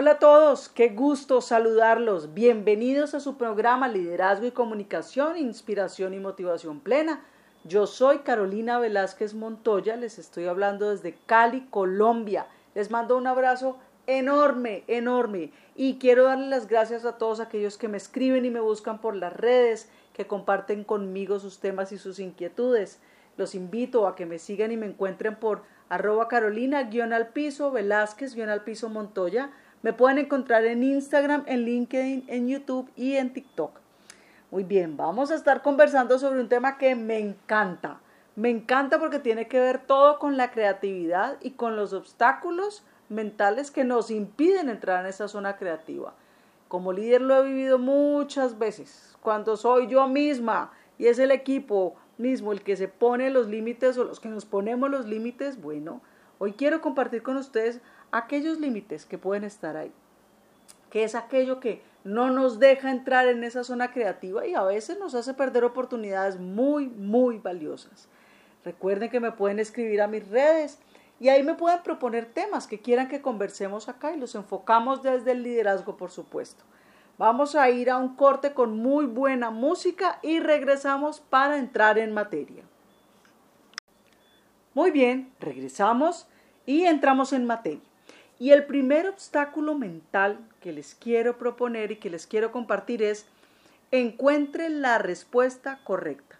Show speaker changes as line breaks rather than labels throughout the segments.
Hola a todos, qué gusto saludarlos. Bienvenidos a su programa Liderazgo y Comunicación, Inspiración y Motivación Plena. Yo soy Carolina Velázquez Montoya, les estoy hablando desde Cali, Colombia. Les mando un abrazo enorme, enorme. Y quiero darle las gracias a todos aquellos que me escriben y me buscan por las redes, que comparten conmigo sus temas y sus inquietudes. Los invito a que me sigan y me encuentren por arroba carolina guion al piso, Velázquez guion al piso Montoya me pueden encontrar en Instagram, en LinkedIn, en YouTube y en TikTok. Muy bien, vamos a estar conversando sobre un tema que me encanta. Me encanta porque tiene que ver todo con la creatividad y con los obstáculos mentales que nos impiden entrar en esa zona creativa. Como líder lo he vivido muchas veces, cuando soy yo misma y es el equipo mismo el que se pone los límites o los que nos ponemos los límites, bueno, hoy quiero compartir con ustedes aquellos límites que pueden estar ahí, que es aquello que no nos deja entrar en esa zona creativa y a veces nos hace perder oportunidades muy, muy valiosas. Recuerden que me pueden escribir a mis redes y ahí me pueden proponer temas que quieran que conversemos acá y los enfocamos desde el liderazgo, por supuesto. Vamos a ir a un corte con muy buena música y regresamos para entrar en materia. Muy bien, regresamos y entramos en materia. Y el primer obstáculo mental que les quiero proponer y que les quiero compartir es encuentre la respuesta correcta.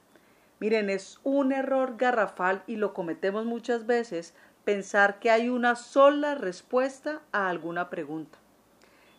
Miren, es un error garrafal y lo cometemos muchas veces pensar que hay una sola respuesta a alguna pregunta.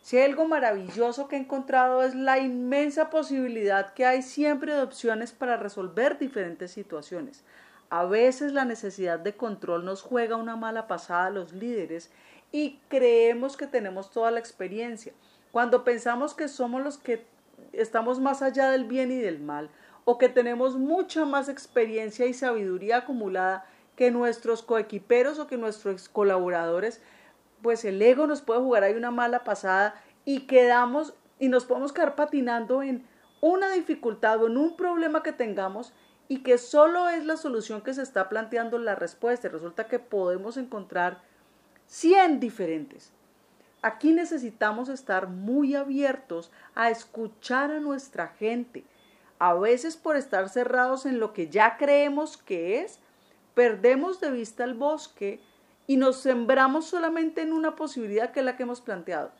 Si hay algo maravilloso que he encontrado es la inmensa posibilidad que hay siempre de opciones para resolver diferentes situaciones. A veces la necesidad de control nos juega una mala pasada a los líderes y creemos que tenemos toda la experiencia. Cuando pensamos que somos los que estamos más allá del bien y del mal, o que tenemos mucha más experiencia y sabiduría acumulada que nuestros coequiperos o que nuestros colaboradores, pues el ego nos puede jugar ahí una mala pasada y quedamos y nos podemos quedar patinando en una dificultad o en un problema que tengamos y que solo es la solución que se está planteando la respuesta. Resulta que podemos encontrar 100 diferentes. Aquí necesitamos estar muy abiertos a escuchar a nuestra gente. A veces por estar cerrados en lo que ya creemos que es, perdemos de vista el bosque y nos sembramos solamente en una posibilidad que es la que hemos planteado.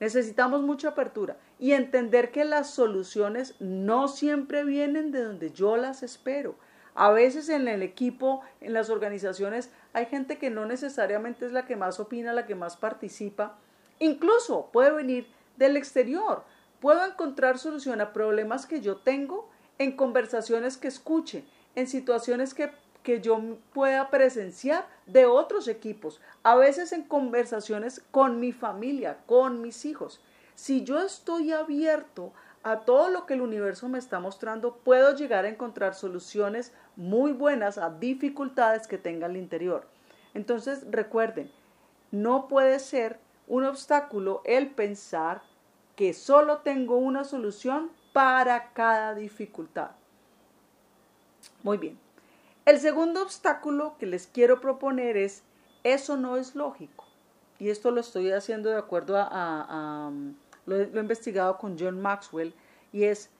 Necesitamos mucha apertura y entender que las soluciones no siempre vienen de donde yo las espero. A veces en el equipo, en las organizaciones, hay gente que no necesariamente es la que más opina, la que más participa. Incluso puede venir del exterior. Puedo encontrar solución a problemas que yo tengo en conversaciones que escuche, en situaciones que, que yo pueda presenciar de otros equipos, a veces en conversaciones con mi familia, con mis hijos. Si yo estoy abierto a todo lo que el universo me está mostrando, puedo llegar a encontrar soluciones muy buenas a dificultades que tenga el interior. Entonces, recuerden, no puede ser un obstáculo el pensar que solo tengo una solución para cada dificultad. Muy bien. El segundo obstáculo que les quiero proponer es, eso no es lógico. Y esto lo estoy haciendo de acuerdo a, lo he investigado con John Maxwell, y es,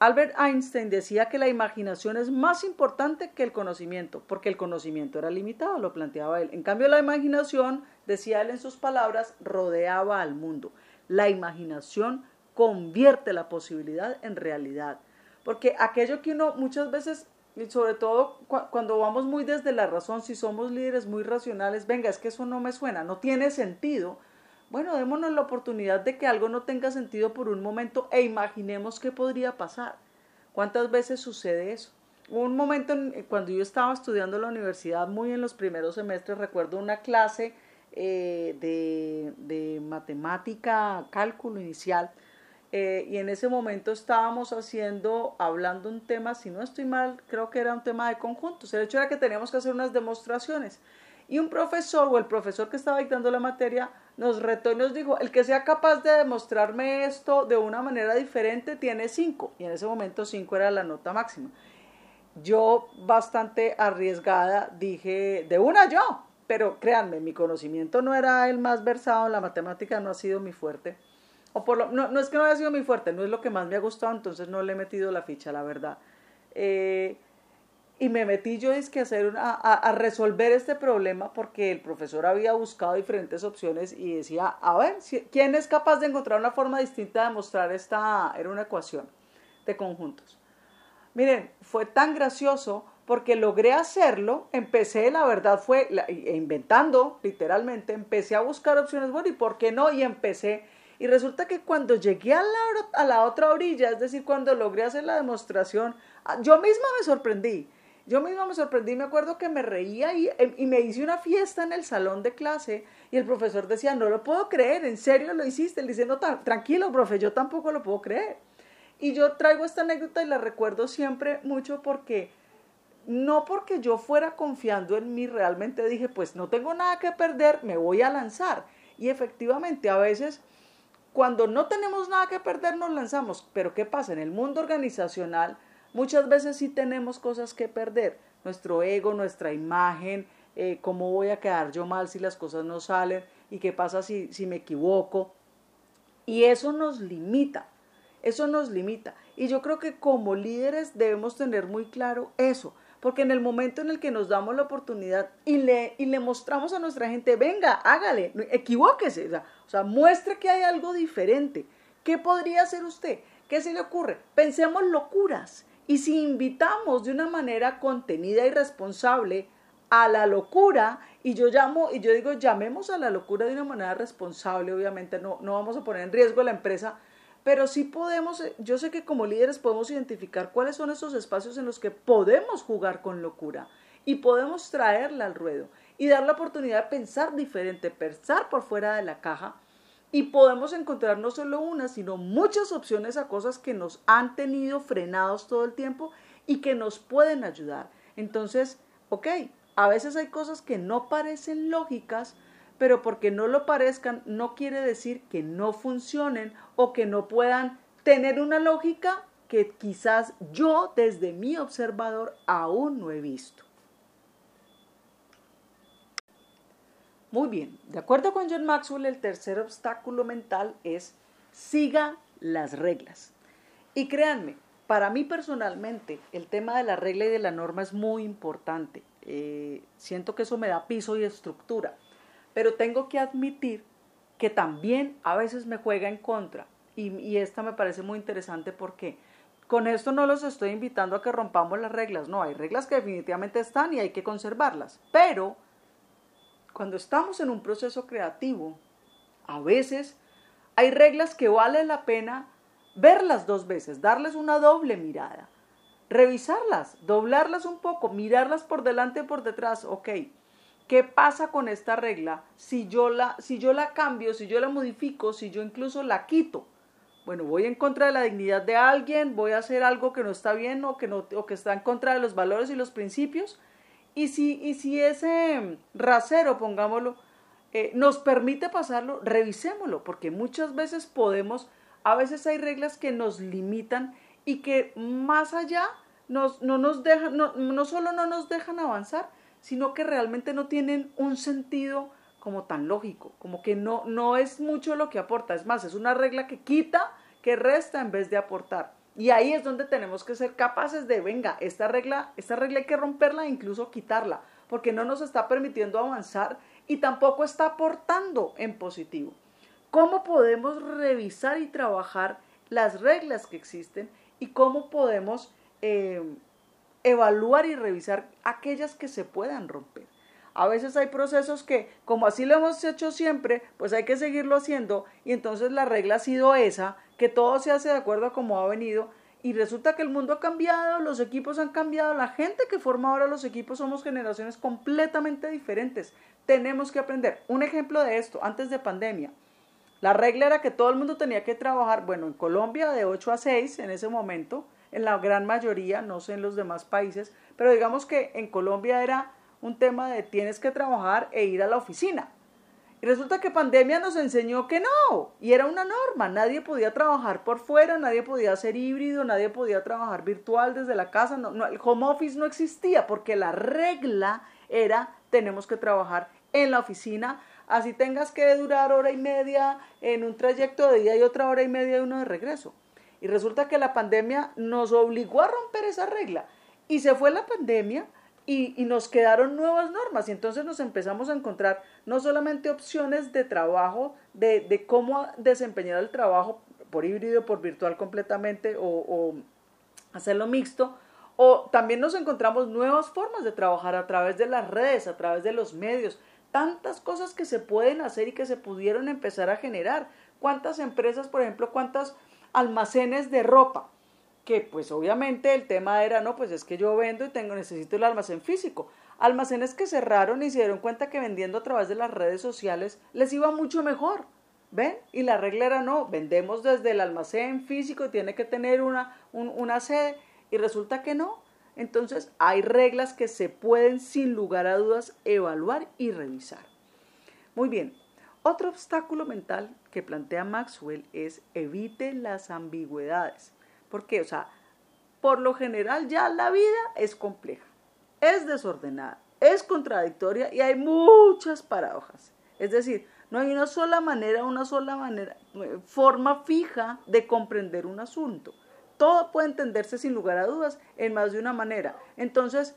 Albert Einstein decía que la imaginación es más importante que el conocimiento, porque el conocimiento era limitado, lo planteaba él. En cambio, la imaginación, decía él en sus palabras, rodeaba al mundo. La imaginación convierte la posibilidad en realidad. Porque aquello que uno muchas veces, y sobre todo cuando vamos muy desde la razón, si somos líderes muy racionales, venga, es que eso no me suena, no tiene sentido, bueno, démonos la oportunidad de que algo no tenga sentido por un momento e imaginemos qué podría pasar. ¿Cuántas veces sucede eso? Un momento en, cuando yo estaba estudiando en la universidad, muy en los primeros semestres, recuerdo una clase eh, de, de, matemática, cálculo inicial, eh, y en ese momento estábamos haciendo, hablando un tema, si no estoy mal, creo que era un tema de conjuntos. El hecho era que teníamos que hacer unas demostraciones. Y un profesor o el profesor que estaba dictando la materia nos retó y nos dijo, el que sea capaz de demostrarme esto de una manera diferente tiene cinco. Y en ese momento cinco era la nota máxima. Yo bastante arriesgada dije, de una yo, pero créanme, mi conocimiento no era el más versado, la matemática no ha sido mi fuerte. O por lo, no, no es que no haya sido mi fuerte, no es lo que más me ha gustado, entonces no le he metido la ficha, la verdad. Eh, y me metí yo es que hacer a, a, resolver este problema porque el profesor había buscado diferentes opciones y decía, a ver, ¿quién es capaz de encontrar una forma distinta de mostrar esta, era una ecuación de conjuntos. Miren, fue tan gracioso porque logré hacerlo, empecé, la verdad fue inventando, literalmente, empecé a buscar opciones, bueno, ¿y por qué no? Y empecé. Y resulta que cuando llegué a la, a la otra orilla, es decir, cuando logré hacer la demostración, ah, yo misma me sorprendí. Yo misma me sorprendí, me acuerdo que me reía y, em, y, me hice una fiesta en el salón de clase y el profesor decía, no lo puedo creer, en serio lo hiciste, diciendo, tranquilo, profe, yo tampoco lo puedo creer. Y yo traigo esta anécdota y la recuerdo siempre mucho porque no porque yo fuera confiando en mí, realmente dije, pues no tengo nada que perder, me voy a lanzar. Y efectivamente, a veces, cuando no tenemos nada que perder, nos lanzamos. Pero ¿qué pasa? En el mundo organizacional, muchas veces sí tenemos cosas que perder. Nuestro ego, nuestra imagen, eh, cómo voy a quedar yo mal si las cosas no salen y qué pasa si, si me equivoco. Y eso nos limita, eso nos limita. Y yo creo que como líderes debemos tener muy claro eso. Porque en el momento en el que nos damos la oportunidad y le, y le mostramos a nuestra gente, venga, hágale, equivóquese, o sea, o sea, muestre que hay algo diferente. ¿Qué podría hacer usted? ¿Qué se le ocurre? Pensemos locuras. Y si invitamos de una manera contenida y responsable a la locura, y yo llamo, y yo digo, llamemos a la locura de una manera responsable, obviamente no, no vamos a poner en riesgo la empresa, pero sí podemos, eh, yo sé que como líderes podemos identificar cuáles son esos espacios en los que podemos jugar con locura y podemos traerla al ruedo y dar la oportunidad de pensar diferente, pensar por fuera de la caja y podemos encontrar no solo una, sino muchas opciones a cosas que nos han tenido frenados todo el tiempo y que nos pueden ayudar. Entonces, ok, a veces hay cosas que no parecen lógicas, pero porque no lo parezcan no quiere decir que no funcionen o que no puedan tener una lógica que quizás yo desde mi observador aún no he visto. Muy bien, de acuerdo con John Maxwell, el tercer obstáculo mental es siga las reglas. Y créanme, para mí personalmente el tema de la regla y de la norma es muy importante. Eh, siento que eso me da piso y estructura. Pero tengo que admitir que también a veces me juega en contra. Y, esta me parece muy interesante porque con esto no los estoy invitando a que rompamos las reglas. No, hay reglas que definitivamente están y hay que conservarlas. Pero cuando estamos en un proceso creativo, a veces hay reglas que vale la pena verlas dos veces, darles una doble mirada, revisarlas, doblarlas un poco, mirarlas por delante y por detrás. Ok, ¿Qué pasa con esta regla si yo, la, si yo la cambio, si yo la modifico, si yo incluso la quito? Bueno, voy en contra de la dignidad de alguien, voy a hacer algo que no está bien o que, no, o que está en contra de los valores y los principios. Y si, y si ese rasero, pongámoslo, eh, nos permite pasarlo, revisémoslo, porque muchas veces podemos, a veces hay reglas que nos limitan y que más allá nos, no, nos dejan, no, no solo no nos dejan avanzar, sino que realmente no tienen un sentido como tan lógico, como que no, no es mucho lo que aporta, es más, es una regla que quita, que resta en vez de aportar. Y ahí es donde tenemos que ser capaces de, venga, esta regla, esta regla hay que romperla e incluso quitarla, porque no nos está permitiendo avanzar y tampoco está aportando en positivo. ¿Cómo podemos revisar y trabajar las reglas que existen y cómo podemos eh, evaluar y revisar aquellas que se puedan romper. A veces hay procesos que, como así lo hemos hecho siempre, pues hay que seguirlo haciendo y entonces la regla ha sido esa, que todo se hace de acuerdo a cómo ha venido y resulta que el mundo ha cambiado, los equipos han cambiado, la gente que forma ahora los equipos somos generaciones completamente diferentes. Tenemos que aprender. Un ejemplo de esto, antes de pandemia, la regla era que todo el mundo tenía que trabajar, bueno, en Colombia de 8 a 6 en ese momento, en la gran mayoría, no sé en los demás países, pero digamos que en Colombia era un tema de tienes que trabajar e ir a la oficina. Y resulta que pandemia nos enseñó que no, y era una norma, nadie podía trabajar por fuera, nadie podía ser híbrido, nadie podía trabajar virtual desde la casa, no, el home office no existía porque la regla era tenemos que trabajar en la oficina, así tengas que durar hora y media en un trayecto de día y otra hora y media de uno de regreso. Y resulta que la pandemia nos obligó a romper esa regla. Y se fue la pandemia y, nos quedaron nuevas normas. Y entonces nos empezamos a encontrar no solamente opciones de trabajo, de, cómo desempeñar el trabajo por híbrido, por virtual completamente o, o hacerlo mixto, o también nos encontramos nuevas formas de trabajar a través de las redes, a través de los medios, tantas cosas que se pueden hacer y que se pudieron empezar a generar. ¿Cuántas empresas, por ejemplo, cuántas almacenes de ropa? Que pues obviamente el tema era, no, pues es que yo vendo y tengo, necesito el almacén físico. Almacenes que cerraron y se dieron cuenta que vendiendo a través de las redes sociales les iba mucho mejor. ¿Ven? Y la regla era no, vendemos desde el almacén físico tiene que tener una, una sede. Y resulta que no. Entonces hay reglas que se pueden sin lugar a dudas evaluar y revisar. Muy bien, otro obstáculo mental que plantea Maxwell es evite las ambigüedades. ¿Por qué? O sea, por lo general ya la vida es compleja, es desordenada, es contradictoria y hay muchas paradojas. Es decir, no hay una sola manera, una sola manera, eh, forma fija de comprender un asunto todo puede entenderse sin lugar a dudas en más de una manera. Entonces,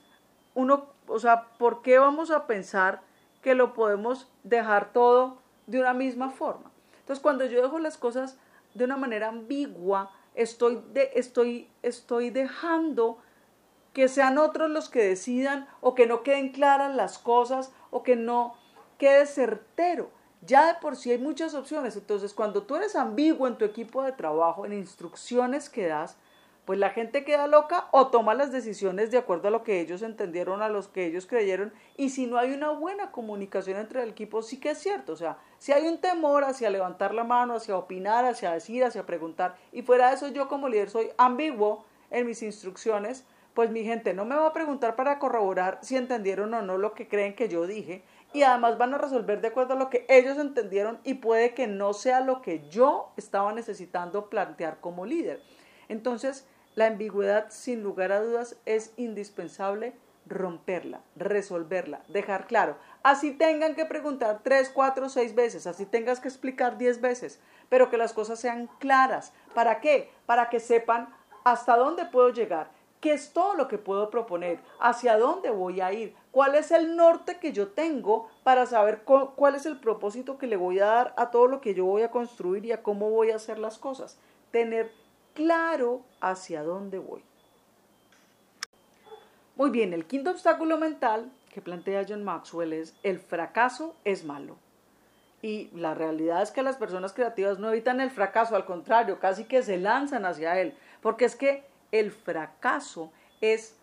uno, o sea, ¿por qué vamos a pensar que lo podemos dejar todo de una misma forma? Entonces, cuando yo dejo las cosas de una manera ambigua, estoy, estoy, estoy dejando que sean otros los que decidan o que no queden claras las cosas o que no quede certero ya de por sí hay muchas opciones. Entonces, cuando tú eres ambiguo en tu equipo de trabajo, en instrucciones que das, pues la gente queda loca o toma las decisiones de acuerdo a lo que ellos entendieron, a los que ellos creyeron. Y si no hay una buena comunicación entre el equipo, sí que es cierto. O sea, si hay un temor hacia levantar la mano, hacia opinar, hacia decir, hacia preguntar, y fuera de eso yo como líder soy ambiguo en mis instrucciones, pues mi gente no me va a preguntar para corroborar si entendieron o no lo que creen que yo dije, y además van a resolver de acuerdo a lo que ellos entendieron y puede que no sea lo que yo estaba necesitando plantear como líder. Entonces, la ambigüedad, sin lugar a dudas, es indispensable romperla, resolverla, dejar claro. Así tengan que preguntar tres, cuatro, seis veces, así tengas que explicar diez veces, pero que las cosas sean claras. ¿Para qué? Para que sepan hasta dónde puedo llegar qué es todo lo que puedo proponer, hacia dónde voy a ir, cuál es el norte que yo tengo para saber cuál es el propósito que le voy a dar a todo lo que yo voy a construir y a cómo voy a hacer las cosas. Tener claro hacia dónde voy. Muy bien, el quinto obstáculo mental que plantea John Maxwell es el fracaso es malo. Y la realidad es que las personas creativas no evitan el fracaso, al contrario, casi que se lanzan hacia él, porque es que el fracaso es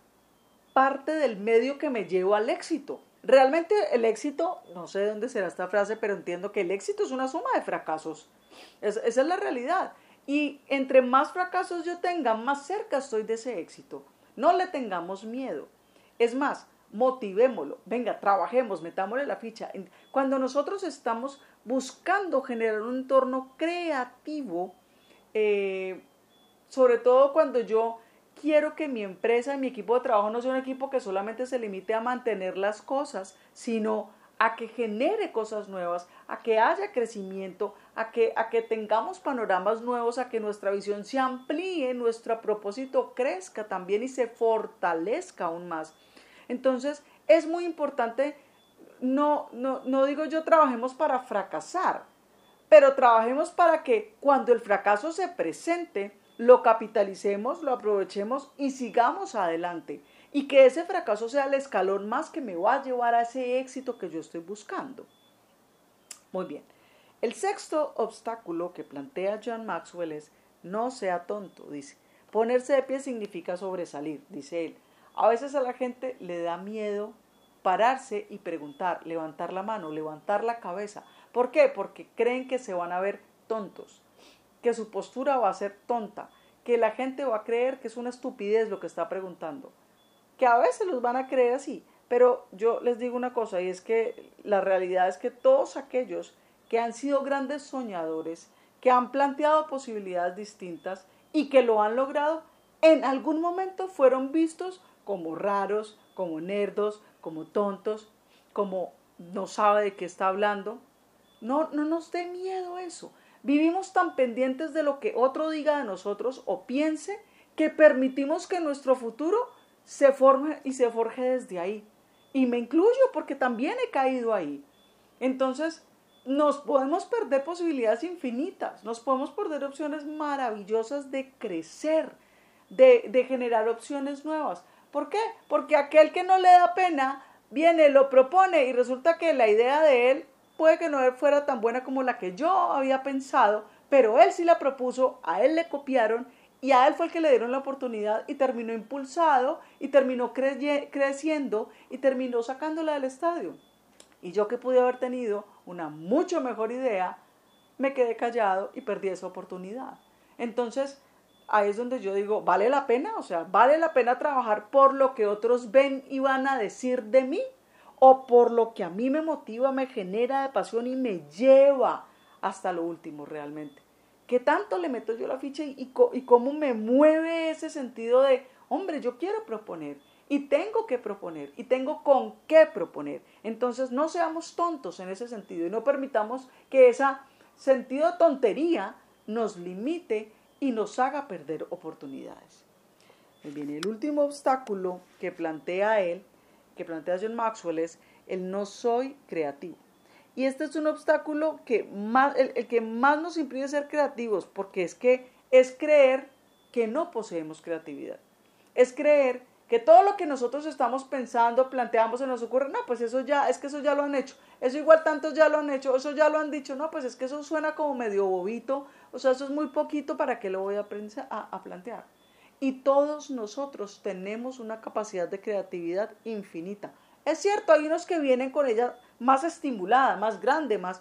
parte del medio que me llevo al éxito. Realmente el éxito, no sé de dónde será esta frase, pero entiendo que el éxito es una suma de fracasos. esa es la realidad. Y entre más fracasos yo tenga, más cerca estoy de ese éxito. No le tengamos miedo. Es más, motivémoslo. Venga, trabajemos, metámosle la ficha. Cuando nosotros estamos buscando generar un entorno creativo, eh, sobre todo cuando yo quiero que mi empresa y mi equipo de trabajo no sea un equipo que solamente se limite a mantener las cosas, sino a que genere cosas nuevas, a que haya crecimiento, a que, a que tengamos panoramas nuevos, a que nuestra visión se amplíe, nuestro propósito crezca también y se fortalezca aún más. Entonces, es muy importante, no, no, no digo yo trabajemos para fracasar, pero trabajemos para que cuando el fracaso se presente, lo capitalicemos, lo aprovechemos y sigamos adelante. Y que ese fracaso sea el escalón más que me va a llevar a ese éxito que yo estoy buscando. Muy bien. El sexto obstáculo que plantea John Maxwell es no sea tonto, dice. Ponerse de pie significa sobresalir, dice él. A veces a la gente le da miedo pararse y preguntar, levantar la mano, levantar la cabeza. ¿Por qué? Porque creen que se van a ver tontos que su postura va a ser tonta, que la gente va a creer que es una estupidez lo que está preguntando, que a veces los van a creer así, pero yo les digo una cosa y es que la realidad es que todos aquellos que han sido grandes soñadores, que han planteado posibilidades distintas y que lo han logrado, en algún momento fueron vistos como raros, como nerdos, como tontos, como no sabe de qué está hablando. No, no nos dé miedo eso. Vivimos tan pendientes de lo que otro diga de nosotros o piense que permitimos que nuestro futuro se forme y se forje desde ahí. Y me incluyo porque también he caído ahí. Entonces, nos podemos perder posibilidades infinitas, nos podemos perder opciones maravillosas de crecer, de, de generar opciones nuevas. ¿Por qué? Porque aquel que no le da pena viene, lo propone y resulta que la idea de él puede que no fuera tan buena como la que yo había pensado, pero él sí la propuso, a él le copiaron y a él fue el que le dieron la oportunidad y terminó impulsado y terminó creciendo y terminó sacándola del estadio. Y yo que pude haber tenido una mucho mejor idea, me quedé callado y perdí esa oportunidad. Entonces, ahí es donde yo digo, ¿vale la pena? O sea, ¿vale la pena trabajar por lo que otros ven y van a decir de mí? ¿O por lo que a mí me motiva, me genera de pasión y me lleva hasta lo último realmente? ¿Qué tanto le meto yo la ficha y, y cómo me mueve ese sentido de, hombre, yo quiero proponer? Y tengo que proponer y tengo con qué proponer. Entonces no seamos tontos en ese sentido y no permitamos que ese sentido de tontería nos limite y nos haga perder oportunidades. Bien, el último obstáculo que plantea él, que plantea John Maxwell es el no soy creativo. Y este es un obstáculo que más, el, el que más nos impide ser creativos, porque es que es creer que no poseemos creatividad. Es creer que todo lo que nosotros estamos pensando, planteamos, se nos ocurre, no, pues eso ya, es que eso ya lo han hecho, eso igual tantos ya lo han hecho, eso ya lo han dicho, no, pues es que eso suena como medio bobito, o sea, eso es muy poquito para que lo voy a, a plantear. Y todos nosotros tenemos una capacidad de creatividad infinita. Es cierto, hay unos que vienen con ella más estimulada, más grande, más,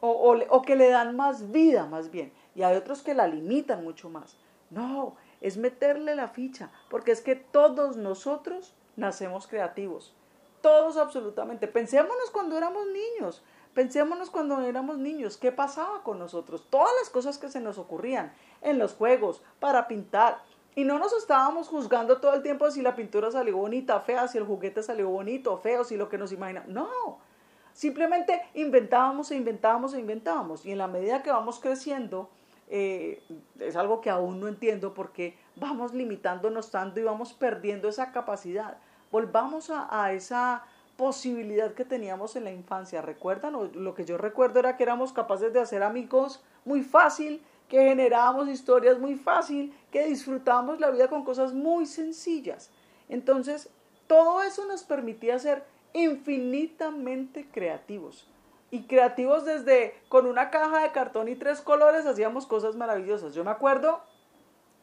o, o que le dan más vida, más bien, y hay otros que la limitan mucho más. No, es meterle la ficha, porque es que todos nosotros nacemos creativos, todos absolutamente. Pensémonos cuando éramos niños, pensémonos cuando éramos niños, ¿qué pasaba con nosotros? Todas las cosas que se nos ocurrían en los juegos, para pintar. Y no nos estábamos juzgando todo el tiempo si la pintura salió bonita, fea, si el juguete salió bonito, feo, si lo que nos imaginamos. No, simplemente inventábamos e inventábamos e inventábamos. Y en la medida que vamos creciendo, eh, es algo que aún no entiendo porque vamos limitándonos tanto y vamos perdiendo esa capacidad. Volvamos a, esa posibilidad que teníamos en la infancia. ¿Recuerdan? Lo que yo recuerdo era que éramos capaces de hacer amigos muy fácil, que generábamos historias muy fácil, que disfrutábamos la vida con cosas muy sencillas. Entonces, todo eso nos permitía ser infinitamente creativos y creativos desde con una caja de cartón y tres colores hacíamos cosas maravillosas. Yo me acuerdo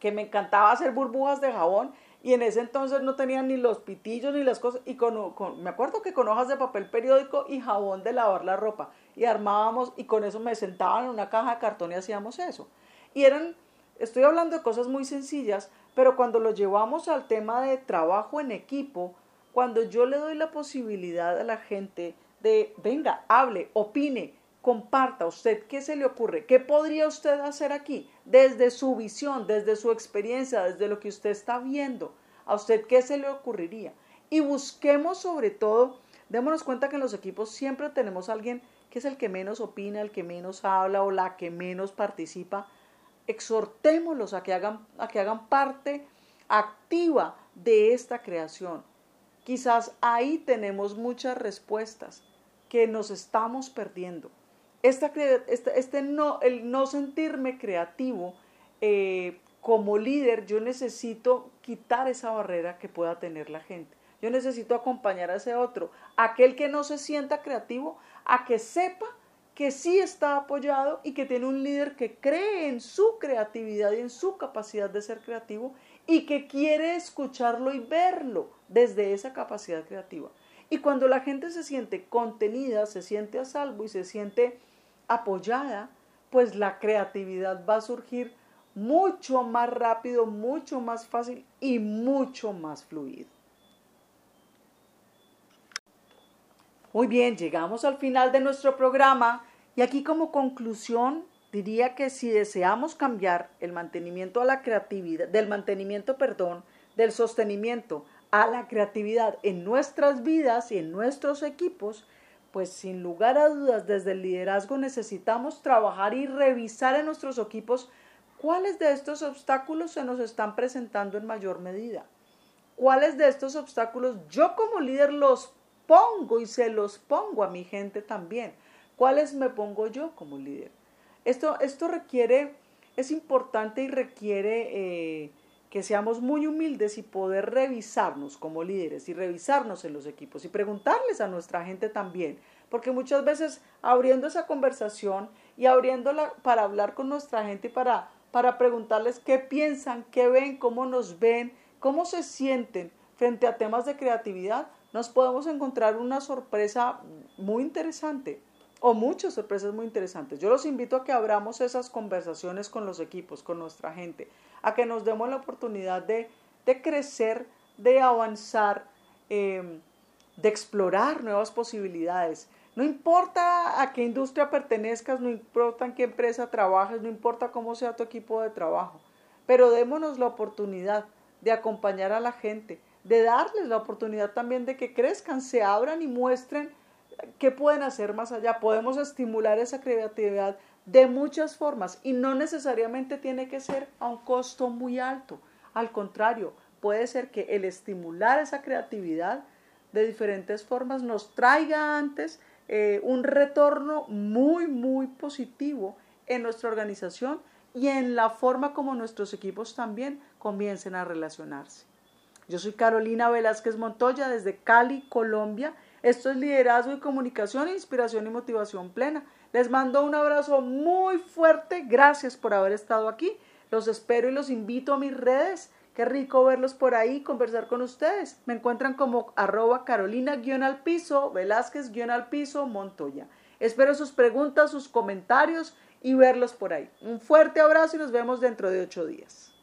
que me encantaba hacer burbujas de jabón y en ese entonces no tenían ni los pitillos ni las cosas y con, me acuerdo que con hojas de papel periódico y jabón de lavar la ropa y armábamos y con eso me sentaban en una caja de cartón y hacíamos eso. Y eran, estoy hablando de cosas muy sencillas, pero cuando lo llevamos al tema de trabajo en equipo, cuando yo le doy la posibilidad a la gente de, venga, hable, opine, comparta usted qué se le ocurre, qué podría usted hacer aquí, desde su visión, desde su experiencia, desde lo que usted está viendo, a usted qué se le ocurriría. Y busquemos sobre todo, démonos cuenta que en los equipos siempre tenemos alguien que es el que menos opina, el que menos habla o la que menos participa. Exhortémoslos a que hagan, a que hagan parte activa de esta creación. Quizás ahí tenemos muchas respuestas que nos estamos perdiendo. Esta, este, este no, el no sentirme creativo eh, como líder, yo necesito quitar esa barrera que pueda tener la gente. Yo necesito acompañar a ese otro, aquel que no se sienta creativo, a que sepa que sí está apoyado y que tiene un líder que cree en su creatividad y en su capacidad de ser creativo y que quiere escucharlo y verlo desde esa capacidad creativa. Y cuando la gente se siente contenida, se siente a salvo y se siente apoyada, pues la creatividad va a surgir mucho más rápido, mucho más fácil y mucho más fluido. Muy bien, llegamos al final de nuestro programa y aquí como conclusión diría que si deseamos cambiar el mantenimiento a la creatividad, del mantenimiento, perdón, del sostenimiento a la creatividad en nuestras vidas y en nuestros equipos, pues sin lugar a dudas desde el liderazgo necesitamos trabajar y revisar en nuestros equipos cuáles de estos obstáculos se nos están presentando en mayor medida. ¿Cuáles de estos obstáculos yo como líder los pongo y se los pongo a mi gente también? ¿Cuáles me pongo yo como líder? Esto, esto requiere, es importante y requiere eh, que seamos muy humildes y poder revisarnos como líderes y revisarnos en los equipos y preguntarles a nuestra gente también, porque muchas veces abriendo esa conversación y abriéndola para hablar con nuestra gente y para, para preguntarles qué piensan, qué ven, cómo nos ven, cómo se sienten frente a temas de creatividad, nos podemos encontrar una sorpresa muy interesante o muchas sorpresas muy interesantes. Yo los invito a que abramos esas conversaciones con los equipos, con nuestra gente, a que nos demos la oportunidad de, crecer, de avanzar, em, de explorar nuevas posibilidades. No importa a qué industria pertenezcas, no importa en qué empresa trabajes, no importa cómo sea tu equipo de trabajo, pero démonos la oportunidad de acompañar a la gente, de darles la oportunidad también de que crezcan, se abran y muestren qué pueden hacer más allá. Podemos estimular esa creatividad de muchas formas y no necesariamente tiene que ser a un costo muy alto. Al contrario, puede ser que el estimular esa creatividad de diferentes formas nos traiga antes eh, un retorno muy, muy positivo en nuestra organización y en la forma como nuestros equipos también comiencen a relacionarse. Yo soy Carolina Velázquez Montoya desde Cali, Colombia. Esto es Liderazgo y Comunicación, Inspiración y Motivación Plena. Les mando un abrazo muy fuerte. Gracias por haber estado aquí. Los espero y los invito a mis redes. Qué rico verlos por ahí, conversar con ustedes. Me encuentran como arroba carolina-al piso, velázquez-al piso, Montoya. Espero sus preguntas, sus comentarios y verlos por ahí. Un fuerte abrazo y nos vemos dentro de ocho días.